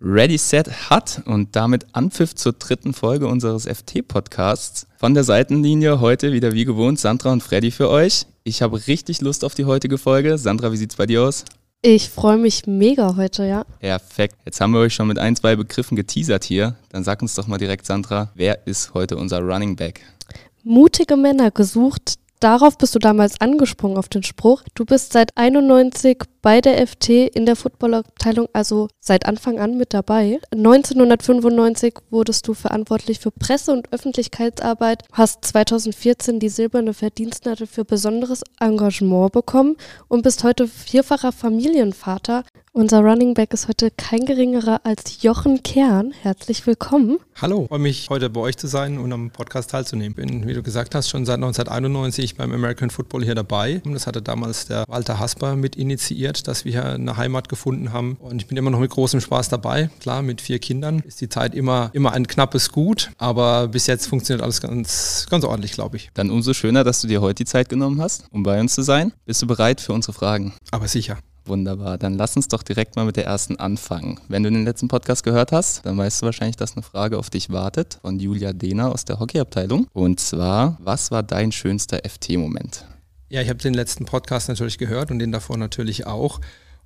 Ready Set hat und damit Anpfiff zur dritten Folge unseres FT-Podcasts. Von der Seitenlinie heute wieder wie gewohnt Sandra und Freddy für euch. Ich habe richtig Lust auf die heutige Folge. Sandra, wie sieht's bei dir aus? Ich freue mich mega heute, ja. Perfekt. Jetzt haben wir euch schon mit ein, zwei Begriffen geteasert hier. Dann sag uns doch mal direkt, Sandra, wer ist heute unser Running Back? Mutige Männer gesucht, Darauf bist du damals angesprungen auf den Spruch. Du bist seit 91 bei der FT in der Footballabteilung, also seit Anfang an mit dabei. 1995 wurdest du verantwortlich für Presse- und Öffentlichkeitsarbeit, hast 2014 die silberne Verdienstnadel für besonderes Engagement bekommen und bist heute vierfacher Familienvater. Unser Running Back ist heute kein geringerer als Jochen Kern. Herzlich willkommen. Hallo, freue mich heute bei euch zu sein und am Podcast teilzunehmen. Bin, wie du gesagt hast, schon seit 1991 beim American Football hier dabei. Das hatte damals der Walter Hasper mit initiiert, dass wir hier eine Heimat gefunden haben. Und ich bin immer noch mit großem Spaß dabei. Klar, mit vier Kindern ist die Zeit immer, immer ein knappes Gut, aber bis jetzt funktioniert alles ganz, ganz ordentlich, glaube ich. Dann umso schöner, dass du dir heute die Zeit genommen hast, um bei uns zu sein. Bist du bereit für unsere Fragen? Aber sicher. Wunderbar, dann lass uns doch direkt mal mit der ersten anfangen. Wenn du den letzten Podcast gehört hast, dann weißt du wahrscheinlich, dass eine Frage auf dich wartet von Julia Dehner aus der Hockeyabteilung. Und zwar, was war dein schönster FT-Moment? Ja, ich habe den letzten Podcast natürlich gehört und den davor natürlich auch.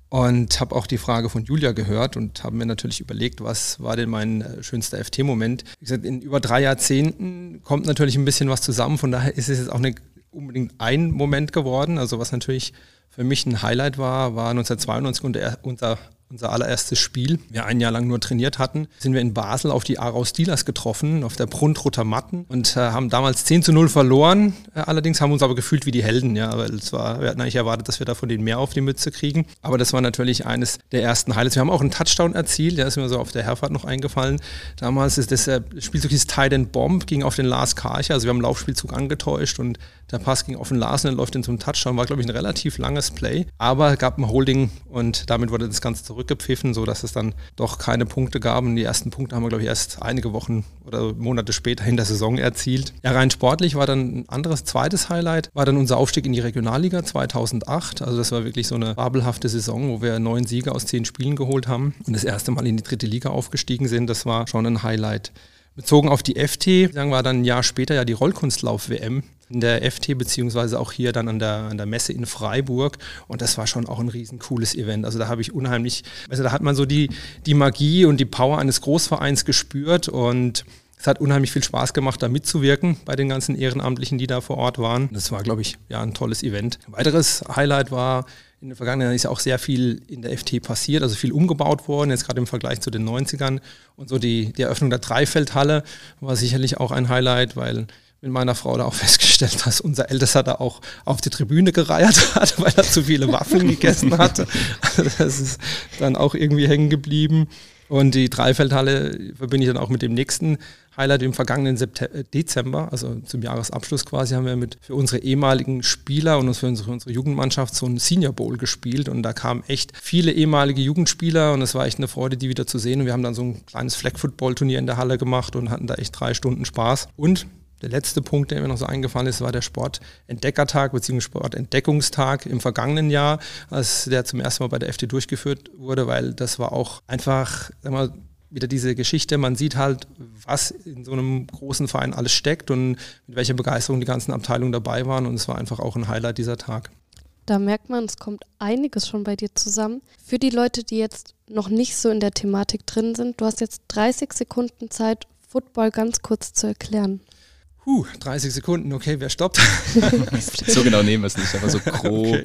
Und habe auch die Frage von Julia gehört und habe mir natürlich überlegt, was war denn mein äh, schönster FT-Moment. Wie gesagt, in über drei Jahrzehnten kommt natürlich ein bisschen was zusammen. Von daher ist es jetzt auch nicht unbedingt ein Moment geworden. Also was natürlich für mich ein Highlight war, war 1992 unser unser allererstes Spiel, wir ein Jahr lang nur trainiert hatten, sind wir in Basel auf die Aarau Steelers getroffen, auf der Bruntroter Matten und äh, haben damals 10 zu 0 verloren. Äh, allerdings haben wir uns aber gefühlt wie die Helden, ja, weil es war, wir hatten eigentlich erwartet, dass wir da von denen mehr auf die Mütze kriegen. Aber das war natürlich eines der ersten Highlights. Wir haben auch einen Touchdown erzielt, der ist mir so auf der Herfahrt noch eingefallen. Damals ist das, äh, Spielzug hieß Tide Bomb, ging auf den Lars Karcher, also wir haben einen Laufspielzug angetäuscht und der Pass ging auf den Lars und läuft in zum Touchdown, war glaube ich ein relativ langes Play, aber gab ein Holding und damit wurde das Ganze zurückgepfiffen, sodass es dann doch keine Punkte gab. Und die ersten Punkte haben wir glaube ich erst einige Wochen oder Monate später in der Saison erzielt. Ja, rein sportlich war dann ein anderes zweites Highlight, war dann unser Aufstieg in die Regionalliga 2008. Also das war wirklich so eine fabelhafte Saison, wo wir neun Siege aus zehn Spielen geholt haben und das erste Mal in die dritte Liga aufgestiegen sind. Das war schon ein Highlight. Bezogen auf die FT, sagen wir dann ein Jahr später ja die Rollkunstlauf-WM in der FT, beziehungsweise auch hier dann an der, an der Messe in Freiburg. Und das war schon auch ein riesen cooles Event. Also da habe ich unheimlich, also da hat man so die, die Magie und die Power eines Großvereins gespürt und es hat unheimlich viel Spaß gemacht, da mitzuwirken bei den ganzen Ehrenamtlichen, die da vor Ort waren. Das war, glaube ich, ja, ein tolles Event. Ein weiteres Highlight war, in der Vergangenheit ist ja auch sehr viel in der FT passiert, also viel umgebaut worden, jetzt gerade im Vergleich zu den 90ern. Und so die, die Eröffnung der Dreifeldhalle war sicherlich auch ein Highlight, weil mit meiner Frau da auch festgestellt, dass unser Ältester da auch auf die Tribüne gereiert hat, weil er zu viele Waffeln gegessen hatte. Also das ist dann auch irgendwie hängen geblieben. Und die Dreifeldhalle verbinde ich dann auch mit dem nächsten Highlight im vergangenen September, äh, Dezember, also zum Jahresabschluss quasi, haben wir mit für unsere ehemaligen Spieler und für unsere, unsere Jugendmannschaft so einen Senior Bowl gespielt und da kamen echt viele ehemalige Jugendspieler und es war echt eine Freude, die wieder zu sehen und wir haben dann so ein kleines Flag Football Turnier in der Halle gemacht und hatten da echt drei Stunden Spaß und der letzte Punkt, der mir noch so eingefallen ist, war der Sportentdeckertag bzw. Sportentdeckungstag im vergangenen Jahr, als der zum ersten Mal bei der FD durchgeführt wurde, weil das war auch einfach, mal, wieder diese Geschichte, man sieht halt, was in so einem großen Verein alles steckt und mit welcher Begeisterung die ganzen Abteilungen dabei waren und es war einfach auch ein Highlight dieser Tag. Da merkt man, es kommt einiges schon bei dir zusammen. Für die Leute, die jetzt noch nicht so in der Thematik drin sind, du hast jetzt 30 Sekunden Zeit, Football ganz kurz zu erklären. Huh, 30 Sekunden, okay, wer stoppt? so genau nehmen wir es nicht, aber so grob. Okay.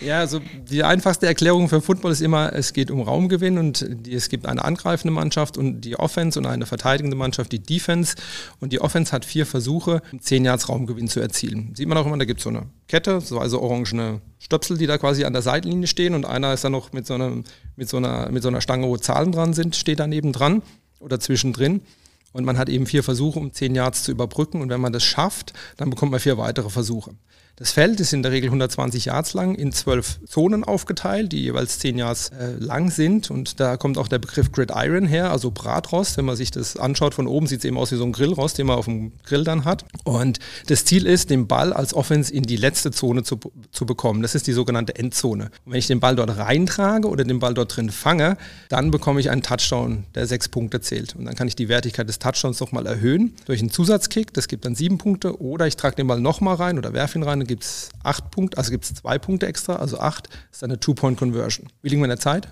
Ja, also die einfachste Erklärung für Football ist immer, es geht um Raumgewinn und die, es gibt eine angreifende Mannschaft und die Offense und eine verteidigende Mannschaft, die Defense. Und die Offense hat vier Versuche, zehn Yards Raumgewinn zu erzielen. Sieht man auch immer, da gibt es so eine Kette, so also orangene Stöpsel, die da quasi an der Seitenlinie stehen und einer ist dann noch mit so, einer, mit so, einer, mit so einer Stange, wo Zahlen dran sind, steht daneben dran oder zwischendrin. Und man hat eben vier Versuche, um zehn Yards zu überbrücken. Und wenn man das schafft, dann bekommt man vier weitere Versuche. Das Feld ist in der Regel 120 Yards lang, in zwölf Zonen aufgeteilt, die jeweils 10 Yards äh, lang sind. Und da kommt auch der Begriff Gridiron her, also Bratrost. Wenn man sich das anschaut von oben, sieht es eben aus wie so ein Grillrost, den man auf dem Grill dann hat. Und das Ziel ist, den Ball als Offense in die letzte Zone zu, zu bekommen. Das ist die sogenannte Endzone. Und wenn ich den Ball dort reintrage oder den Ball dort drin fange, dann bekomme ich einen Touchdown, der sechs Punkte zählt. Und dann kann ich die Wertigkeit des Touchdowns nochmal erhöhen durch einen Zusatzkick. Das gibt dann sieben Punkte. Oder ich trage den Ball nochmal rein oder werfe ihn rein gibt es acht Punkte, also gibt es zwei Punkte extra, also acht ist eine Two-Point-Conversion. Wie liegen wir in der Zeit?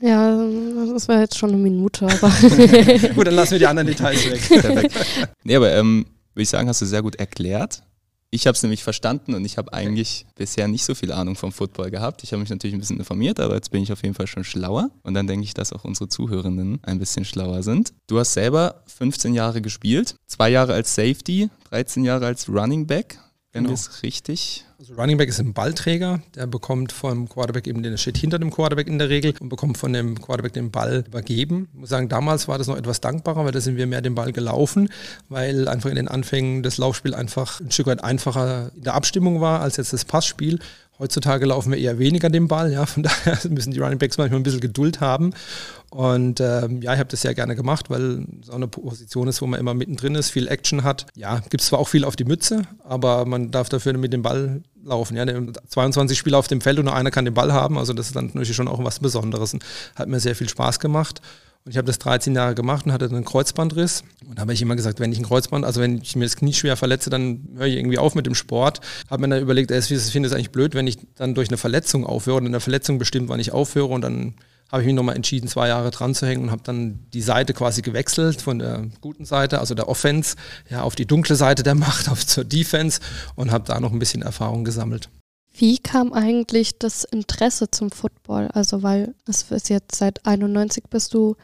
Ja, das war jetzt schon eine Minute, aber. gut, dann lassen wir die anderen Details weg. Perfekt. Nee, aber ähm, würde ich sagen, hast du sehr gut erklärt. Ich habe es nämlich verstanden und ich habe eigentlich bisher nicht so viel Ahnung vom Football gehabt. Ich habe mich natürlich ein bisschen informiert, aber jetzt bin ich auf jeden Fall schon schlauer. Und dann denke ich, dass auch unsere Zuhörenden ein bisschen schlauer sind. Du hast selber 15 Jahre gespielt, zwei Jahre als Safety, 13 Jahre als Running Back genau. es richtig. Also Running Back ist ein Ballträger, der bekommt vom Quarterback eben, den steht hinter dem Quarterback in der Regel und bekommt von dem Quarterback den Ball übergeben. Ich muss sagen, damals war das noch etwas dankbarer, weil da sind wir mehr den Ball gelaufen, weil einfach in den Anfängen das Laufspiel einfach ein Stück weit einfacher in der Abstimmung war als jetzt das Passspiel. Heutzutage laufen wir eher weniger den Ball, ja, von daher müssen die Running Backs manchmal ein bisschen Geduld haben. Und ähm, ja, ich habe das sehr gerne gemacht, weil es auch eine Position ist, wo man immer mittendrin ist, viel Action hat. Ja, gibt zwar auch viel auf die Mütze, aber man darf dafür mit dem Ball laufen. Ja, 22 Spieler auf dem Feld und nur einer kann den Ball haben, also das ist dann natürlich schon auch was Besonderes und hat mir sehr viel Spaß gemacht. Und ich habe das 13 Jahre gemacht und hatte einen Kreuzbandriss. Und habe ich immer gesagt, wenn ich ein Kreuzband, also wenn ich mir das Knie schwer verletze, dann höre ich irgendwie auf mit dem Sport. Habe mir dann überlegt, ich finde es eigentlich blöd, wenn ich dann durch eine Verletzung aufhöre und eine Verletzung bestimmt, wann ich aufhöre. Und dann habe ich mich nochmal entschieden, zwei Jahre dran zu hängen und habe dann die Seite quasi gewechselt von der guten Seite, also der Offense, ja, auf die dunkle Seite der Macht, auf zur Defense und habe da noch ein bisschen Erfahrung gesammelt. Wie kam eigentlich das Interesse zum Football? Also, weil es ist jetzt seit 91 bist du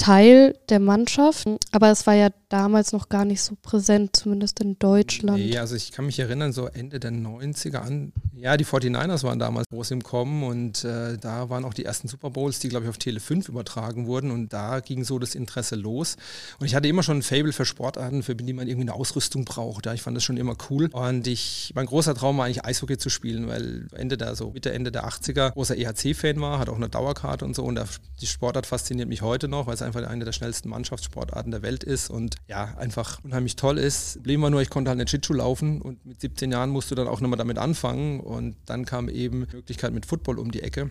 Teil der Mannschaft, aber es war ja damals noch gar nicht so präsent, zumindest in Deutschland. Nee, also ich kann mich erinnern, so Ende der 90er an, ja, die 49ers waren damals groß im Kommen und äh, da waren auch die ersten Super Bowls, die, glaube ich, auf Tele 5 übertragen wurden und da ging so das Interesse los. Und ich hatte immer schon ein Fable für Sportarten, für die man irgendwie eine Ausrüstung braucht. Ja, ich fand das schon immer cool. Und ich, mein großer Traum war eigentlich Eishockey zu spielen, weil Ende der, so Mitte, Ende der 80er großer EHC-Fan war, hat auch eine Dauerkarte und so und die Sportart fasziniert mich heute noch, weil es einfach eine der schnellsten Mannschaftssportarten der Welt ist und ja, einfach unheimlich toll ist. Problem war nur, ich konnte halt nicht Schlittschuh laufen und mit 17 Jahren musst du dann auch nochmal damit anfangen und dann kam eben die Möglichkeit mit Football um die Ecke.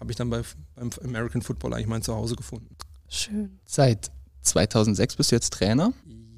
Habe ich dann bei, beim American Football eigentlich mein Zuhause gefunden. Schön. Seit 2006 bist du jetzt Trainer?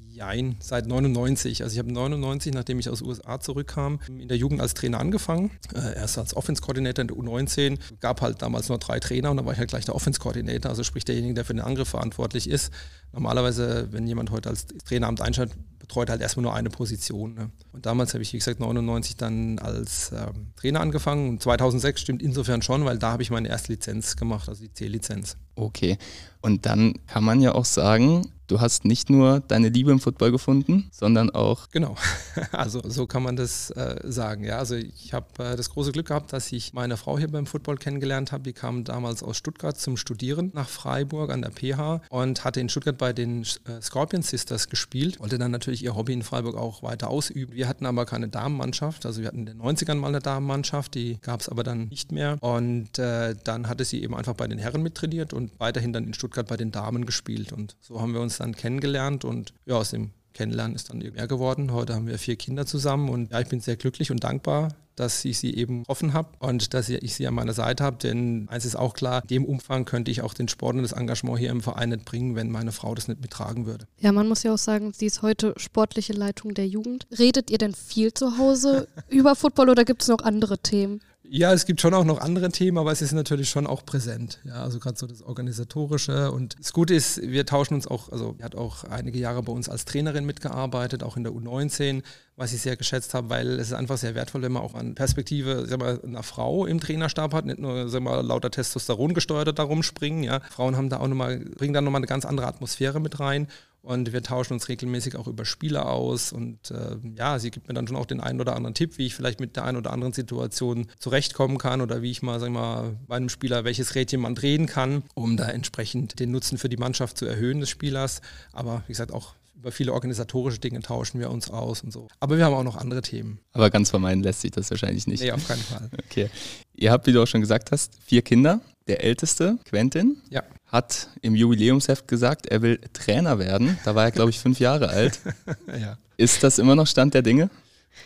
Jein, seit 99. Also ich habe 99, nachdem ich aus den USA zurückkam, in der Jugend als Trainer angefangen. Äh, erst als Offense-Koordinator in der U19. Gab halt damals nur drei Trainer und dann war ich halt gleich der Offense-Koordinator, also sprich derjenige, der für den Angriff verantwortlich ist. Normalerweise, wenn jemand heute als Traineramt einschaltet, betreut halt erstmal nur eine Position. Ne? Und damals habe ich, wie gesagt, 99 dann als ähm, Trainer angefangen und 2006 stimmt insofern schon, weil da habe ich meine erste Lizenz gemacht, also die C-Lizenz. Okay, und dann kann man ja auch sagen, du hast nicht nur deine Liebe im Football gefunden, sondern auch. Genau, also so kann man das äh, sagen. Ja, also ich habe äh, das große Glück gehabt, dass ich meine Frau hier beim Football kennengelernt habe. Die kam damals aus Stuttgart zum Studieren nach Freiburg an der PH und hatte in Stuttgart bei den äh, Scorpion Sisters gespielt, wollte dann natürlich ihr Hobby in Freiburg auch weiter ausüben. Wir hatten aber keine Damenmannschaft, also wir hatten in den 90ern mal eine Damenmannschaft, die gab es aber dann nicht mehr. Und äh, dann hatte sie eben einfach bei den Herren mittrainiert und weiterhin dann in Stuttgart bei den Damen gespielt. Und so haben wir uns dann kennengelernt und ja, aus dem Kennenlernen ist dann mehr geworden. Heute haben wir vier Kinder zusammen und ja, ich bin sehr glücklich und dankbar, dass ich sie eben offen habe und dass ich sie an meiner Seite habe. Denn eins ist auch klar, in dem Umfang könnte ich auch den Sport und das Engagement hier im Verein nicht bringen, wenn meine Frau das nicht mittragen würde. Ja, man muss ja auch sagen, sie ist heute sportliche Leitung der Jugend. Redet ihr denn viel zu Hause über Football oder gibt es noch andere Themen? Ja, es gibt schon auch noch andere Themen, aber es ist natürlich schon auch präsent. Ja, also gerade so das Organisatorische. Und das Gute ist, wir tauschen uns auch, also sie hat auch einige Jahre bei uns als Trainerin mitgearbeitet, auch in der U19, was ich sehr geschätzt habe, weil es ist einfach sehr wertvoll, wenn man auch an Perspektive sag mal, einer Frau im Trainerstab hat, nicht nur sag mal, lauter Testosteron gesteuert darum springen. Ja. Frauen haben da auch nochmal, bringen da nochmal eine ganz andere Atmosphäre mit rein. Und wir tauschen uns regelmäßig auch über Spiele aus. Und äh, ja, sie gibt mir dann schon auch den einen oder anderen Tipp, wie ich vielleicht mit der einen oder anderen Situation zurechtkommen kann oder wie ich mal, sag mal, bei einem Spieler welches Rädchen man drehen kann, um da entsprechend den Nutzen für die Mannschaft zu erhöhen des Spielers. Aber wie gesagt, auch über viele organisatorische Dinge tauschen wir uns aus und so. Aber wir haben auch noch andere Themen. Aber ganz vermeiden lässt sich das wahrscheinlich nicht. Nee, auf keinen Fall. Okay. Ihr habt, wie du auch schon gesagt hast, vier Kinder. Der älteste, Quentin, ja. hat im Jubiläumsheft gesagt, er will Trainer werden. Da war er, glaube ich, fünf Jahre alt. ja. Ist das immer noch Stand der Dinge?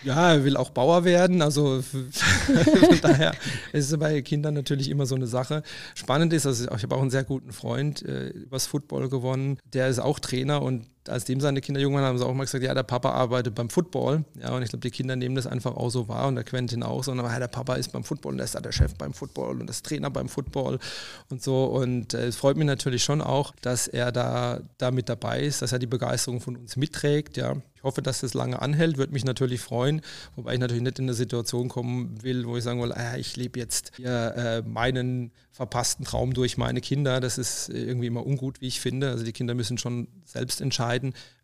Ja, er will auch Bauer werden. Also von daher ist es bei Kindern natürlich immer so eine Sache. Spannend ist, also ich habe auch einen sehr guten Freund äh, übers Football gewonnen. Der ist auch Trainer und als dem seine Kinder jung waren, haben sie auch mal gesagt, ja, der Papa arbeitet beim Football. Ja, und ich glaube, die Kinder nehmen das einfach auch so wahr und der Quentin auch, sondern ja, der Papa ist beim Football und der ist da der Chef beim Football und das Trainer beim Football und so. Und äh, es freut mich natürlich schon auch, dass er da, da mit dabei ist, dass er die Begeisterung von uns mitträgt. Ja. Ich hoffe, dass das lange anhält, würde mich natürlich freuen, wobei ich natürlich nicht in eine Situation kommen will, wo ich sagen will, ah, ich lebe jetzt hier äh, meinen verpassten Traum durch meine Kinder. Das ist irgendwie immer ungut, wie ich finde. Also die Kinder müssen schon selbst entscheiden,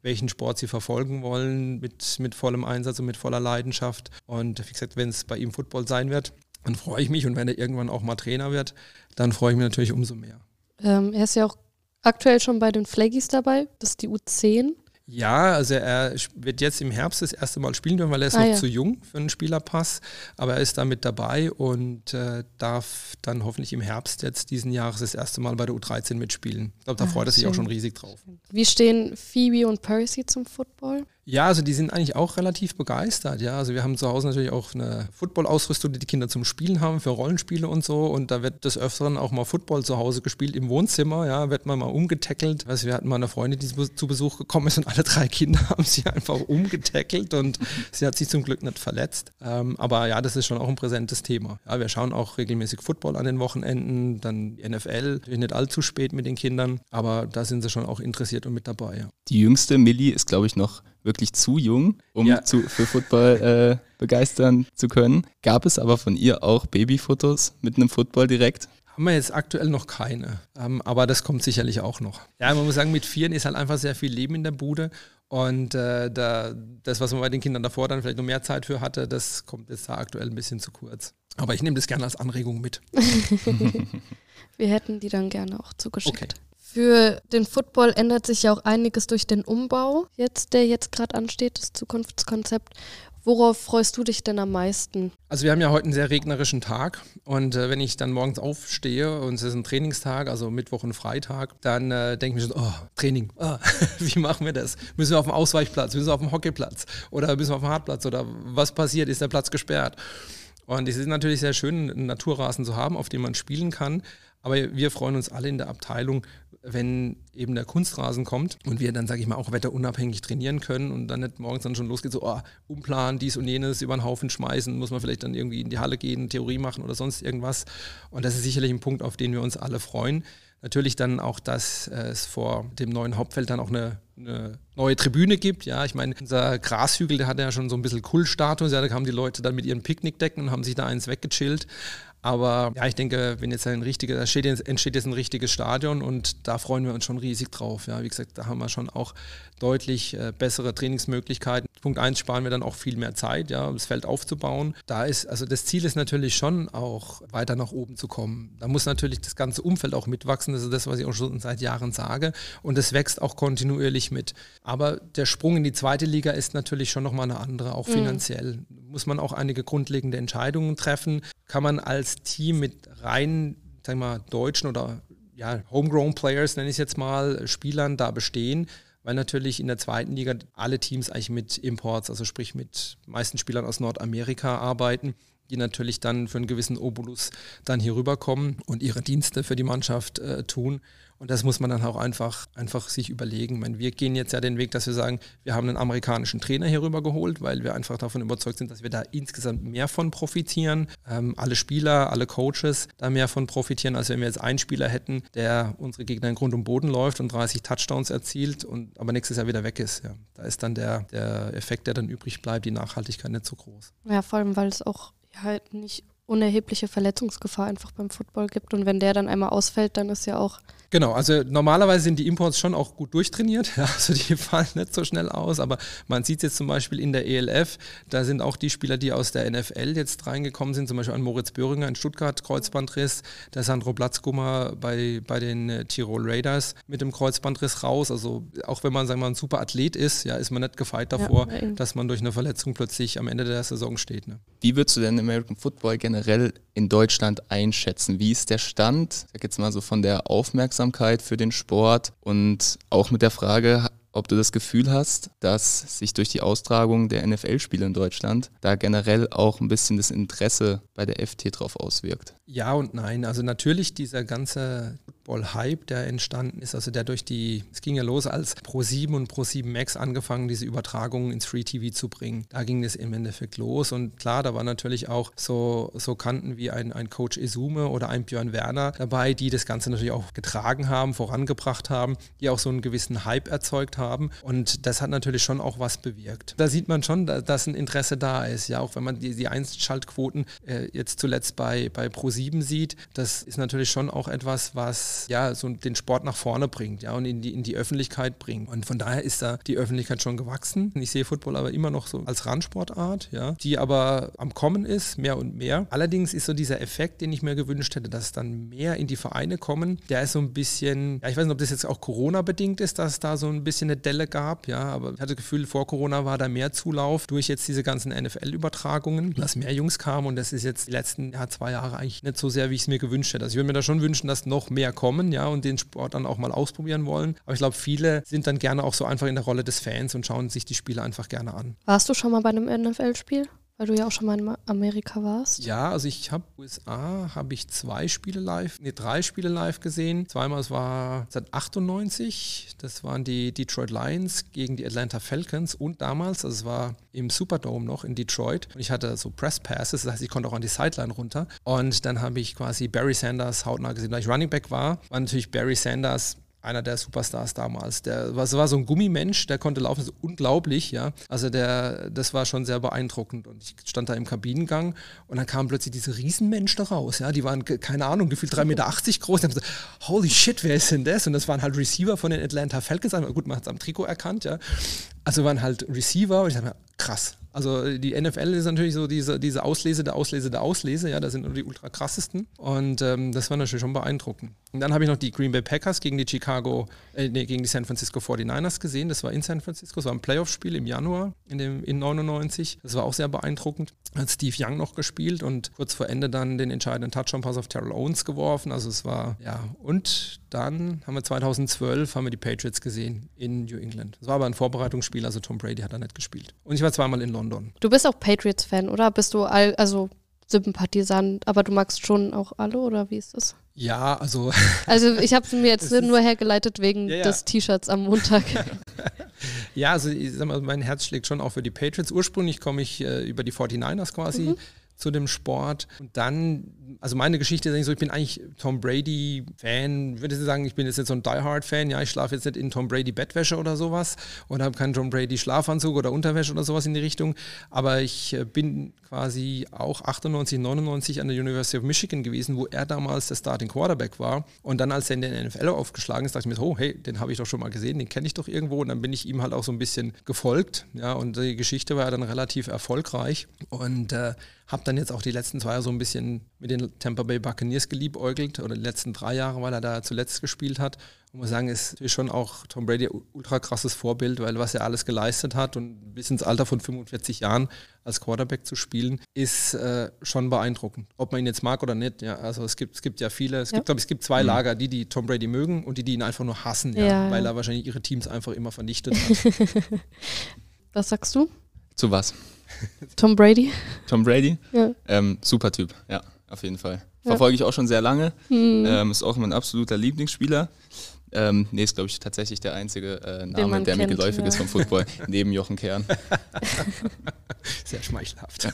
welchen Sport sie verfolgen wollen, mit, mit vollem Einsatz und mit voller Leidenschaft. Und wie gesagt, wenn es bei ihm Football sein wird, dann freue ich mich. Und wenn er irgendwann auch mal Trainer wird, dann freue ich mich natürlich umso mehr. Ähm, er ist ja auch aktuell schon bei den Flaggies dabei. Das ist die U10. Ja, also er wird jetzt im Herbst das erste Mal spielen dürfen, weil er ist ah, noch ja. zu jung für einen Spielerpass. Aber er ist da mit dabei und äh, darf dann hoffentlich im Herbst jetzt diesen Jahres das erste Mal bei der U13 mitspielen. Ich glaube, da ah, freut er sich auch schon riesig drauf. Wie stehen Phoebe und Percy zum Football? Ja, also die sind eigentlich auch relativ begeistert. Ja, also wir haben zu Hause natürlich auch eine Football-Ausrüstung, die die Kinder zum Spielen haben, für Rollenspiele und so. Und da wird des Öfteren auch mal Football zu Hause gespielt im Wohnzimmer. Ja, wird man mal umgetackelt. Also wir hatten mal eine Freundin, die zu Besuch gekommen ist und alle drei Kinder haben sie einfach umgetackelt und sie hat sich zum Glück nicht verletzt. Ähm, aber ja, das ist schon auch ein präsentes Thema. Ja, wir schauen auch regelmäßig Football an den Wochenenden, dann NFL, nicht allzu spät mit den Kindern, aber da sind sie schon auch interessiert und mit dabei. Ja. Die jüngste Millie ist, glaube ich, noch wirklich zu jung, um ja. zu, für Football äh, begeistern zu können. Gab es aber von ihr auch Babyfotos mit einem Football direkt? Haben wir jetzt aktuell noch keine, ähm, aber das kommt sicherlich auch noch. Ja, man muss sagen, mit Vieren ist halt einfach sehr viel Leben in der Bude und äh, da, das, was man bei den Kindern davor dann vielleicht noch mehr Zeit für hatte, das kommt jetzt da aktuell ein bisschen zu kurz. Aber ich nehme das gerne als Anregung mit. Wir hätten die dann gerne auch zugeschickt. Okay. Für den Football ändert sich ja auch einiges durch den Umbau, jetzt, der jetzt gerade ansteht, das Zukunftskonzept. Worauf freust du dich denn am meisten? Also wir haben ja heute einen sehr regnerischen Tag und äh, wenn ich dann morgens aufstehe und es ist ein Trainingstag, also Mittwoch und Freitag, dann äh, denke ich mir schon, oh, Training, oh, wie machen wir das? Müssen wir auf dem Ausweichplatz, müssen wir auf dem Hockeyplatz oder müssen wir auf dem Hartplatz oder was passiert, ist der Platz gesperrt? Und es ist natürlich sehr schön, einen Naturrasen zu haben, auf dem man spielen kann. Aber wir freuen uns alle in der Abteilung, wenn eben der Kunstrasen kommt und wir dann, sage ich mal, auch wetterunabhängig trainieren können und dann nicht morgens dann schon losgeht, so, oh, umplanen, dies und jenes, über den Haufen schmeißen, muss man vielleicht dann irgendwie in die Halle gehen, Theorie machen oder sonst irgendwas. Und das ist sicherlich ein Punkt, auf den wir uns alle freuen. Natürlich dann auch, dass es vor dem neuen Hauptfeld dann auch eine, eine neue Tribüne gibt. Ja, ich meine, unser Grashügel, der hat ja schon so ein bisschen Kultstatus. Ja, da kamen die Leute dann mit ihren Picknickdecken und haben sich da eins weggechillt. Aber ja, ich denke, wenn jetzt ein richtiger, da entsteht jetzt, entsteht jetzt ein richtiges Stadion und da freuen wir uns schon riesig drauf. Ja, wie gesagt, da haben wir schon auch deutlich äh, bessere Trainingsmöglichkeiten. Punkt eins sparen wir dann auch viel mehr Zeit, ja, das Feld aufzubauen. Da ist, also das Ziel ist natürlich schon auch weiter nach oben zu kommen. Da muss natürlich das ganze Umfeld auch mitwachsen. Das ist das, was ich auch schon seit Jahren sage. Und es wächst auch kontinuierlich mit. Aber der Sprung in die zweite Liga ist natürlich schon nochmal eine andere, auch mhm. finanziell. Muss man auch einige grundlegende Entscheidungen treffen. Kann man als Team mit rein, sagen wir mal, deutschen oder ja, Homegrown Players, nenne ich es jetzt mal, Spielern da bestehen? weil natürlich in der zweiten Liga alle Teams eigentlich mit Imports, also sprich mit meisten Spielern aus Nordamerika arbeiten, die natürlich dann für einen gewissen Obolus dann hier rüberkommen und ihre Dienste für die Mannschaft äh, tun. Und das muss man dann auch einfach, einfach sich überlegen. Ich meine, wir gehen jetzt ja den Weg, dass wir sagen, wir haben einen amerikanischen Trainer hier rüber geholt, weil wir einfach davon überzeugt sind, dass wir da insgesamt mehr von profitieren. Ähm, alle Spieler, alle Coaches da mehr von profitieren, als wenn wir jetzt einen Spieler hätten, der unsere Gegner in Grund und Boden läuft und 30 Touchdowns erzielt und aber nächstes Jahr wieder weg ist. Ja. Da ist dann der, der Effekt, der dann übrig bleibt, die Nachhaltigkeit nicht so groß. Ja, vor allem, weil es auch halt nicht unerhebliche Verletzungsgefahr einfach beim Football gibt. Und wenn der dann einmal ausfällt, dann ist ja auch Genau, also normalerweise sind die Imports schon auch gut durchtrainiert, also die fallen nicht so schnell aus, aber man sieht jetzt zum Beispiel in der ELF, da sind auch die Spieler, die aus der NFL jetzt reingekommen sind, zum Beispiel an Moritz Böhringer in Stuttgart, Kreuzbandriss, der Sandro Platzkummer bei, bei den äh, Tirol Raiders mit dem Kreuzbandriss raus, also auch wenn man, sagen wir mal, ein super Athlet ist, ja, ist man nicht gefeit davor, ja, dass man durch eine Verletzung plötzlich am Ende der Saison steht. Ne? Wie würdest du denn American Football generell in Deutschland einschätzen? Wie ist der Stand, ich sag jetzt mal so von der Aufmerksamkeit Aufmerksamkeit für den Sport und auch mit der Frage, ob du das Gefühl hast, dass sich durch die Austragung der NFL-Spiele in Deutschland da generell auch ein bisschen das Interesse bei der FT drauf auswirkt. Ja und nein. Also natürlich dieser ganze Football-Hype, der entstanden ist, also der durch die, es ging ja los als Pro7 und Pro7 Max angefangen, diese Übertragungen ins Free TV zu bringen. Da ging es im Endeffekt los und klar, da war natürlich auch so, so Kanten wie ein, ein Coach Isume oder ein Björn Werner dabei, die das Ganze natürlich auch getragen haben, vorangebracht haben, die auch so einen gewissen Hype erzeugt haben und das hat natürlich schon auch was bewirkt. Da sieht man schon, dass ein Interesse da ist, ja, auch wenn man die, die Einschaltquoten äh, jetzt zuletzt bei, bei Pro7 sieht, das ist natürlich schon auch etwas, was ja so den Sport nach vorne bringt, ja, und in die, in die Öffentlichkeit bringt. Und von daher ist da die Öffentlichkeit schon gewachsen. Ich sehe Football aber immer noch so als Randsportart, ja, die aber am Kommen ist, mehr und mehr. Allerdings ist so dieser Effekt, den ich mir gewünscht hätte, dass dann mehr in die Vereine kommen, der ist so ein bisschen, ja, ich weiß nicht, ob das jetzt auch Corona-bedingt ist, dass es da so ein bisschen eine Delle gab, ja, aber ich hatte das Gefühl, vor Corona war da mehr Zulauf durch jetzt diese ganzen NFL-Übertragungen, dass mehr Jungs kamen und das ist jetzt die letzten ja, zwei Jahre eigentlich nicht so sehr, wie ich es mir gewünscht hätte. Also ich würde mir da schon wünschen, dass noch mehr kommen kommen, ja, und den Sport dann auch mal ausprobieren wollen. Aber ich glaube, viele sind dann gerne auch so einfach in der Rolle des Fans und schauen sich die Spiele einfach gerne an. Warst du schon mal bei einem NFL-Spiel? Weil du ja auch schon mal in Amerika warst. Ja, also ich habe USA, habe ich zwei Spiele live, nee, drei Spiele live gesehen. Zweimal, es war seit 98, das waren die Detroit Lions gegen die Atlanta Falcons und damals, also es war im Superdome noch in Detroit und ich hatte so Press Passes, das heißt, ich konnte auch an die Sideline runter und dann habe ich quasi Barry Sanders hautnah gesehen. Da ich Running Back war, war natürlich Barry Sanders einer der Superstars damals. Der war, war so ein Gummimensch, der konnte laufen, so unglaublich, ja. Also der, das war schon sehr beeindruckend. Und ich stand da im Kabinengang und dann kam plötzlich diese Riesenmensch da raus, ja. Die waren, keine Ahnung, gefühlt 3,80 Meter groß. Die haben gesagt, holy shit, wer ist denn das? Und das waren halt Receiver von den Atlanta Falcons. Gut, man hat es am Trikot erkannt, ja. Also waren halt Receiver und ich dachte mir, krass. Also die NFL ist natürlich so diese, diese Auslese der Auslese der Auslese, ja, das sind nur die ultra krassesten. Und ähm, das war natürlich schon beeindruckend. Und dann habe ich noch die Green Bay Packers gegen die Chicago, äh, nee, gegen die San Francisco 49ers gesehen. Das war in San Francisco, das war ein Playoff-Spiel im Januar in, dem, in 99. Das war auch sehr beeindruckend. Hat Steve Young noch gespielt und kurz vor Ende dann den entscheidenden Touchdown-Pass auf Terrell Owens geworfen. Also es war, ja, und dann haben wir 2012 haben wir die Patriots gesehen in New England. Das war aber ein Vorbereitungsspiel, also Tom Brady hat da nicht gespielt. Und ich war zweimal in London. Du bist auch Patriots-Fan, oder? Bist du all, also Sympathisant, aber du magst schon auch alle, oder wie ist das? Ja, also. Also ich habe es mir jetzt nur hergeleitet wegen ja, ja. des T-Shirts am Montag. ja, also ich sag mal, mein Herz schlägt schon auch für die Patriots. Ursprünglich komme ich äh, über die 49ers quasi. Mhm zu dem Sport. Und dann, also meine Geschichte ist eigentlich so, ich bin eigentlich Tom Brady-Fan, würde ich sagen, ich bin jetzt so ein Die-Hard-Fan, ja, ich schlafe jetzt nicht in Tom Brady-Bettwäsche oder sowas und habe keinen Tom Brady-Schlafanzug oder Unterwäsche oder sowas in die Richtung, aber ich äh, bin quasi auch 98, 99 an der University of Michigan gewesen, wo er damals der Starting Quarterback war. Und dann, als er in den NFL aufgeschlagen ist, dachte ich mir oh, hey, den habe ich doch schon mal gesehen, den kenne ich doch irgendwo. Und dann bin ich ihm halt auch so ein bisschen gefolgt, ja, und die Geschichte war dann relativ erfolgreich. Und äh, habe dann jetzt auch die letzten zwei Jahre so ein bisschen mit den Tampa Bay Buccaneers geliebäugelt oder die letzten drei Jahre, weil er da zuletzt gespielt hat. Und muss sagen, ist schon auch Tom Brady ein ultra krasses Vorbild, weil was er alles geleistet hat und bis ins Alter von 45 Jahren als Quarterback zu spielen, ist äh, schon beeindruckend. Ob man ihn jetzt mag oder nicht. Ja, also es gibt, es gibt ja viele, es ja. gibt, glaube ich, es gibt zwei mhm. Lager, die, die Tom Brady mögen und die, die ihn einfach nur hassen, ja, ja, weil er wahrscheinlich ihre Teams einfach immer vernichtet hat. was sagst du? Zu was? Tom Brady. Tom Brady? Ja. Ähm, super Typ, ja, auf jeden Fall. Verfolge ich auch schon sehr lange. Hm. Ähm, ist auch mein absoluter Lieblingsspieler. Ähm, nee, ist, glaube ich, tatsächlich der einzige äh, Name, der kennt, mir geläufig ja. ist vom Football, neben Jochen Kern. Sehr schmeichelhaft.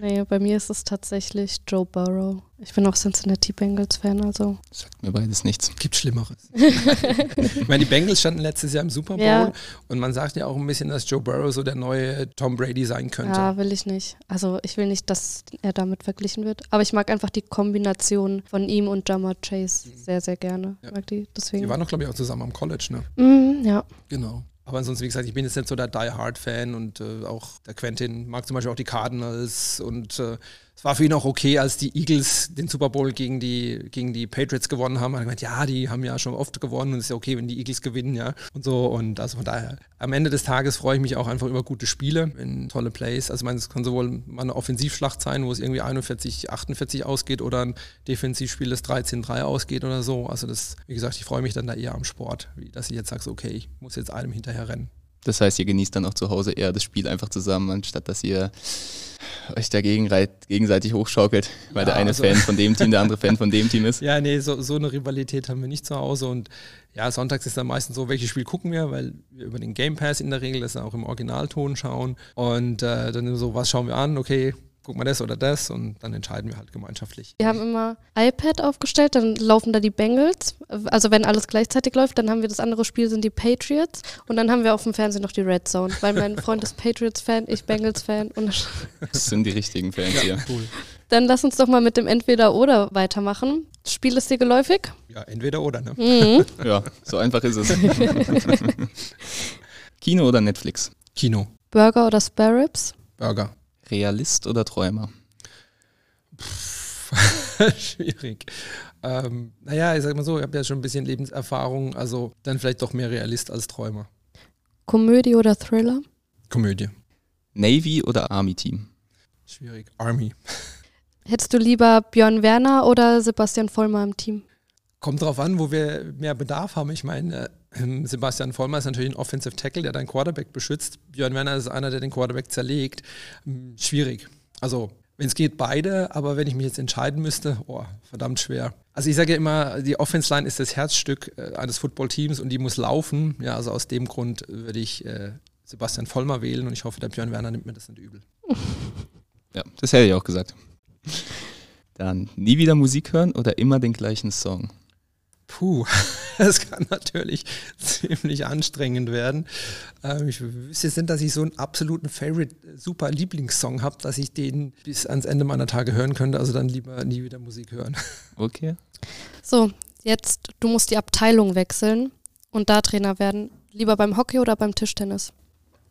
Nee, bei mir ist es tatsächlich Joe Burrow. Ich bin auch Cincinnati Bengals-Fan, also. Sagt mir beides nichts. Gibt Schlimmeres. ich meine, die Bengals standen letztes Jahr im Super Bowl Ja. und man sagt ja auch ein bisschen, dass Joe Burrow so der neue Tom Brady sein könnte. Ja, will ich nicht. Also ich will nicht, dass er damit verglichen wird. Aber ich mag einfach die Kombination von ihm und Jamar Chase sehr, sehr gerne. Ja. Mag die, Die deswegen. waren doch, glaube ich, auch zusammen am College, ne? Mhm, ja. Genau. Aber ansonsten, wie gesagt, ich bin jetzt nicht so der Die Hard-Fan und äh, auch der Quentin mag zum Beispiel auch die Cardinals und äh, es war für ihn auch okay, als die Eagles den Super Bowl gegen die, gegen die Patriots gewonnen haben. Er hat gemeint, ja, die haben ja schon oft gewonnen und es ist ja okay, wenn die Eagles gewinnen, ja. Und so. Und also von daher, am Ende des Tages freue ich mich auch einfach über gute Spiele in tolle Plays. Also ich meine, es kann sowohl mal eine Offensivschlacht sein, wo es irgendwie 41, 48 ausgeht oder ein Defensivspiel, das 13-3 ausgeht oder so. Also das, wie gesagt, ich freue mich dann da eher am Sport, wie dass ich jetzt sage, okay, ich muss jetzt einem hinterher rennen. Das heißt, ihr genießt dann auch zu Hause eher das Spiel einfach zusammen, anstatt dass ihr euch dagegen reit, gegenseitig hochschaukelt, weil Ja, der eine also- Fan von dem Team, der andere Fan von dem Team ist. Ja, nee, so, so eine Rivalität haben wir nicht zu Hause. Und ja, sonntags ist dann meistens so, welches Spiel gucken wir, weil wir über den Game Pass in der Regel das auch im Originalton schauen. Und äh, dann so, was schauen wir an? Okay, guck mal das oder das. Und dann entscheiden wir halt gemeinschaftlich. Wir haben immer iPad aufgestellt, dann laufen da die Bengals. Also wenn alles gleichzeitig läuft, dann haben wir das andere Spiel, sind die Patriots. Und dann haben wir auf dem Fernsehen noch die Red Zone, weil mein Freund ist Patriots-Fan, ich Bengals-Fan. Und Das sind die richtigen Fans hier. cool. dann lass uns doch mal mit dem Entweder-Oder weitermachen. Das Spiel ist dir geläufig? Ja, entweder oder, ne? Mhm. Ja, so einfach ist es. Kino oder Netflix? Kino, Burger oder Spare Ribs? Burger. Realist oder Träumer? Schwierig. Ähm, naja, ich sag mal so, ich habe ja schon ein bisschen Lebenserfahrung, also dann vielleicht doch mehr Realist als Träumer. Komödie oder Thriller? Komödie. Navy oder Army Team? Schwierig. Army. Hättest du lieber Björn Werner oder Sebastian Vollmer im Team? Kommt drauf an, wo wir mehr Bedarf haben. Ich meine, äh, Sebastian Vollmer ist natürlich ein Offensive Tackle, der deinen Quarterback beschützt. Björn Werner ist einer, der den Quarterback zerlegt. Hm, Schwierig. Also, wenn es geht, beide, aber wenn ich mich jetzt entscheiden müsste, oh, verdammt schwer. Also ich sage ja immer, die Offense Line ist das Herzstück äh, eines Footballteams und die muss laufen. Ja, also aus dem Grund würde ich äh, Sebastian Vollmer wählen und ich hoffe, der Björn Werner nimmt mir das nicht übel. Ja, das hätte ich auch gesagt. Dann nie wieder Musik hören oder immer den gleichen Song? Puh, das kann natürlich ziemlich anstrengend werden. Ähm, ich wüsste jetzt nicht, dass ich so einen absoluten Favorite, äh, super Lieblingssong habe, dass ich den bis ans Ende meiner Tage hören könnte. Also dann lieber nie wieder Musik hören. Okay. So, jetzt, du musst die Abteilung wechseln und da Trainer werden. Lieber beim Hockey oder beim Tischtennis?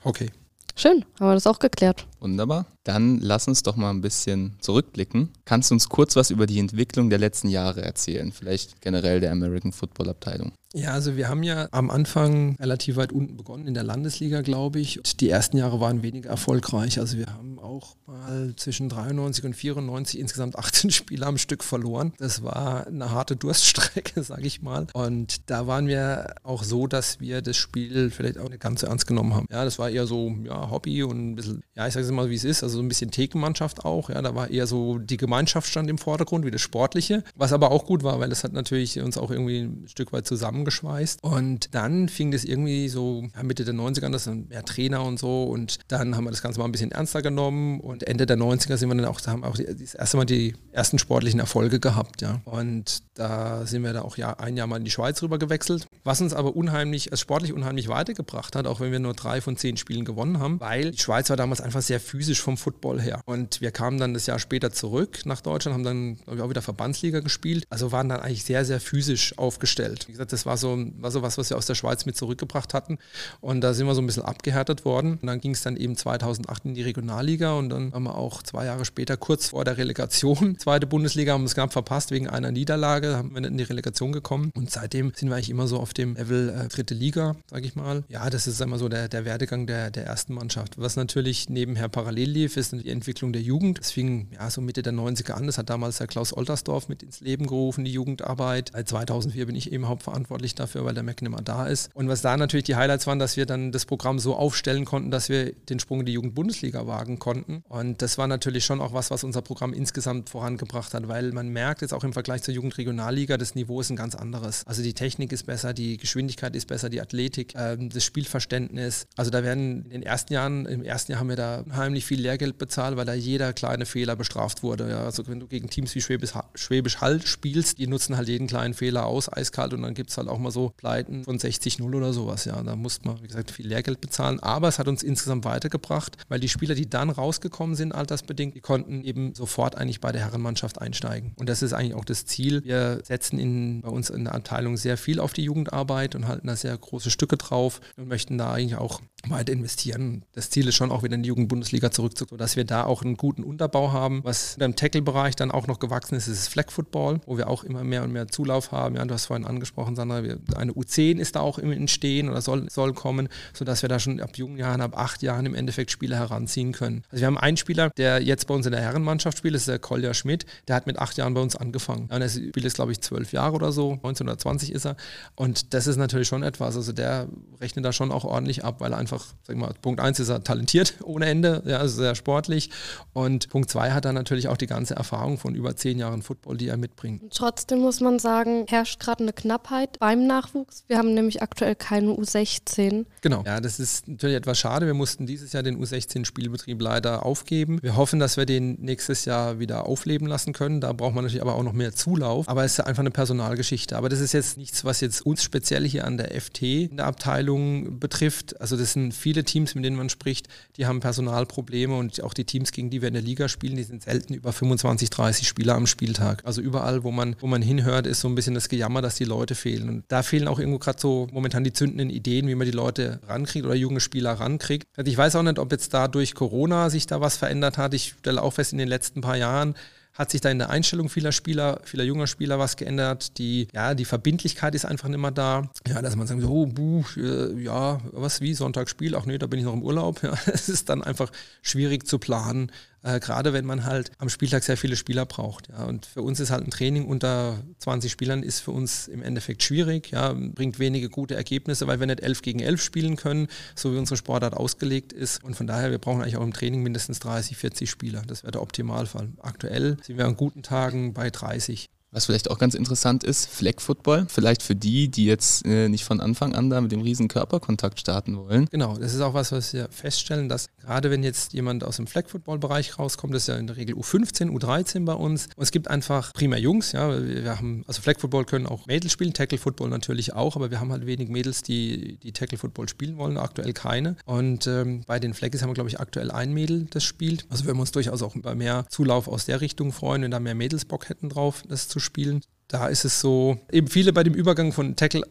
Okay. Schön, haben wir das auch geklärt. Wunderbar. Dann lass uns doch mal ein bisschen zurückblicken. Kannst du uns kurz was über die Entwicklung der letzten Jahre erzählen? Vielleicht generell der American Football Abteilung. Ja, also wir haben ja am Anfang relativ weit unten begonnen, in der Landesliga, glaube ich. Und die ersten Jahre waren weniger erfolgreich. Also wir haben auch mal zwischen 93 und 94 insgesamt 18 Spiele am Stück verloren. Das war eine harte Durststrecke, sage ich mal. Und da waren wir auch so, dass wir das Spiel vielleicht auch nicht ganz so ernst genommen haben. Ja, das war eher so ja, Hobby und ein bisschen, ja, ich sage es mal, wie es ist, also so ein bisschen Thekenmannschaft auch. Ja, da war eher so die Gemeinschaft stand im Vordergrund, wie das Sportliche. Was aber auch gut war, weil das hat natürlich uns auch irgendwie ein Stück weit zusammengeschweißt. Und dann fing das irgendwie so Mitte der 90er an, das sind mehr Trainer und so. Und dann haben wir das Ganze mal ein bisschen ernster genommen. Und Ende der 90er sind wir dann auch, da haben auch das erste Mal die ersten sportlichen Erfolge gehabt, ja. Und da sind wir da auch ein Jahr mal in die Schweiz rüber gewechselt. Was uns aber unheimlich, also sportlich unheimlich weitergebracht hat, auch wenn wir nur drei von zehn Spielen gewonnen haben, weil die Schweiz war damals einfach sehr physisch vom Football her. Und wir kamen dann das Jahr später zurück nach Deutschland, haben dann ich, auch wieder Verbandsliga gespielt. Also waren dann eigentlich sehr, sehr physisch aufgestellt. Wie gesagt, das war so, war so was, was wir aus der Schweiz mit zurückgebracht hatten. Und da sind wir so ein bisschen abgehärtet worden. Und dann ging es dann eben 2008 in die Regionalliga und dann haben wir auch zwei Jahre später, kurz vor der Relegation, zweite Bundesliga, haben es knapp verpasst wegen einer Niederlage, haben wir nicht in die Relegation gekommen. Und seitdem sind wir eigentlich immer so auf dem Level äh, dritte Liga, sage ich mal. Ja, das ist immer so der, der Werdegang der, der ersten Mannschaft. Was natürlich nebenher parallel lief, ist die Entwicklung der Jugend. Das fing ja so Mitte der 90er an. Das hat damals der Klaus Oltersdorf mit ins Leben gerufen, die Jugendarbeit. Seit 2004 bin ich eben hauptverantwortlich dafür, weil der Mac mehr da ist. Und was da natürlich die Highlights waren, dass wir dann das Programm so aufstellen konnten, dass wir den Sprung in die Jugendbundesliga wagen konnten. Und das war natürlich schon auch was, was unser Programm insgesamt vorangebracht hat, weil man merkt jetzt auch im Vergleich zur Jugendregionalliga, das Niveau ist ein ganz anderes. Also die Technik ist besser, die Geschwindigkeit ist besser, die Athletik, ähm, das Spielverständnis. Also da werden in den ersten Jahren, im ersten Jahr haben wir da unheimlich viel Lehrgeld bezahlt, weil da jeder kleine Fehler bestraft wurde. Ja, also wenn du gegen Teams wie Schwäbisch, Schwäbisch Hall spielst, die nutzen halt jeden kleinen Fehler aus, eiskalt und dann gibt es halt auch mal so Pleiten von 60-0 oder sowas. Ja, da musste man, wie gesagt, viel Lehrgeld bezahlen. Aber es hat uns insgesamt weitergebracht, weil die Spieler, die dann rausgekommen sind, altersbedingt, die konnten eben sofort eigentlich bei der Herrenmannschaft einsteigen. Und das ist eigentlich auch das Ziel. Wir setzen in, bei uns in der Abteilung sehr viel auf die Jugendarbeit und halten da sehr große Stücke drauf und möchten da eigentlich auch weiter investieren. Das Ziel ist schon auch wieder in die Jugendbundesliga zurückzukommen, dass wir da auch einen guten Unterbau haben. Was im Tackle-Bereich dann auch noch gewachsen ist, ist Flag Football, wo wir auch immer mehr und mehr Zulauf haben. Ja, du hast vorhin angesprochen, Sandra, eine U10 ist da auch im Entstehen oder soll, soll kommen, sodass wir da schon ab jungen Jahren, ab acht Jahren im Endeffekt Spieler heranziehen können. Also wir haben einen Spieler, der jetzt bei uns in der Herrenmannschaft spielt, das ist der Kolja Schmidt, der hat mit acht Jahren bei uns angefangen. Ja, und er spielt jetzt, glaube ich, zwölf Jahre oder so, 1920 ist er. Und das ist natürlich schon etwas, also der rechnet da schon auch ordentlich ab, weil er einfach, sag ich mal, Punkt eins ist er talentiert ohne Ende, ja, also sehr sportlich. Und Punkt zwei hat er natürlich auch die ganze Erfahrung von über zehn Jahren Football, die er mitbringt. Trotzdem muss man sagen, herrscht gerade eine Knappheit beim Nachwuchs. Wir haben nämlich aktuell keine U16. Genau, ja, das ist natürlich etwas schade. Wir mussten dieses Jahr den U16-Spielbetrieb leider aufgeben. Wir hoffen, dass wir den nächstes Jahr wieder aufleben lassen können. Da braucht man natürlich aber auch noch mehr Zulauf. Aber es ist einfach eine Personalgeschichte. Aber das ist jetzt nichts, was jetzt uns speziell hier an der FT in der Abteilung betrifft. Also das sind viele Teams, mit denen man spricht, die haben Personalprobleme und auch die Teams, gegen die wir in der Liga spielen, die sind selten über 25, 30 Spieler am Spieltag. Also überall, wo man, wo man hinhört, ist so ein bisschen das Gejammer, dass die Leute fehlen. Und da fehlen auch irgendwo gerade so momentan die zündenden Ideen, wie man die Leute rankriegt oder junge Spieler rankriegt. Also ich weiß auch nicht, ob jetzt da durch Corona sich da was verändert hat. Ich stelle auch fest, in den letzten paar Jahren hat sich da in der Einstellung vieler Spieler, vieler junger Spieler was geändert. Die, ja, die Verbindlichkeit ist einfach nicht mehr da. Ja, dass man sagt, oh, buh, äh, ja, was wie, Sonntagsspiel, ach nee, da bin ich noch im Urlaub. Ja, es ist dann einfach schwierig zu planen, äh, gerade wenn man halt am Spieltag sehr viele Spieler braucht. Ja. Und für uns ist halt ein Training unter 20 Spielern ist für uns im Endeffekt schwierig, ja, bringt wenige gute Ergebnisse, weil wir nicht 11 gegen 11 spielen können, so wie unsere Sportart ausgelegt ist. Und von daher, wir brauchen eigentlich auch im Training mindestens 30, 40 Spieler. Das wäre der Optimalfall. Aktuell sind wir an guten Tagen bei 30. Was vielleicht auch ganz interessant ist, Flag Football. Vielleicht für die, die jetzt äh, nicht von Anfang an da mit dem riesen Körperkontakt starten wollen. Genau, das ist auch was, was wir feststellen, dass gerade wenn jetzt jemand aus dem Flag Football Bereich rauskommt, das ist ja in der Regel U15, U13 bei uns. Und es gibt einfach primär Jungs, ja. Wir haben, also Flag Football können auch Mädels spielen, Tackle Football natürlich auch, aber wir haben halt wenig Mädels, die, die Tackle Football spielen wollen, aktuell keine. Und ähm, bei den Flaggies haben wir, glaube ich, aktuell ein Mädel, das spielt. Also wir uns durchaus auch über mehr Zulauf aus der Richtung freuen, wenn da mehr Mädels Bock hätten drauf, das zu spielen. Da ist es so, eben viele bei dem Übergang von Tackle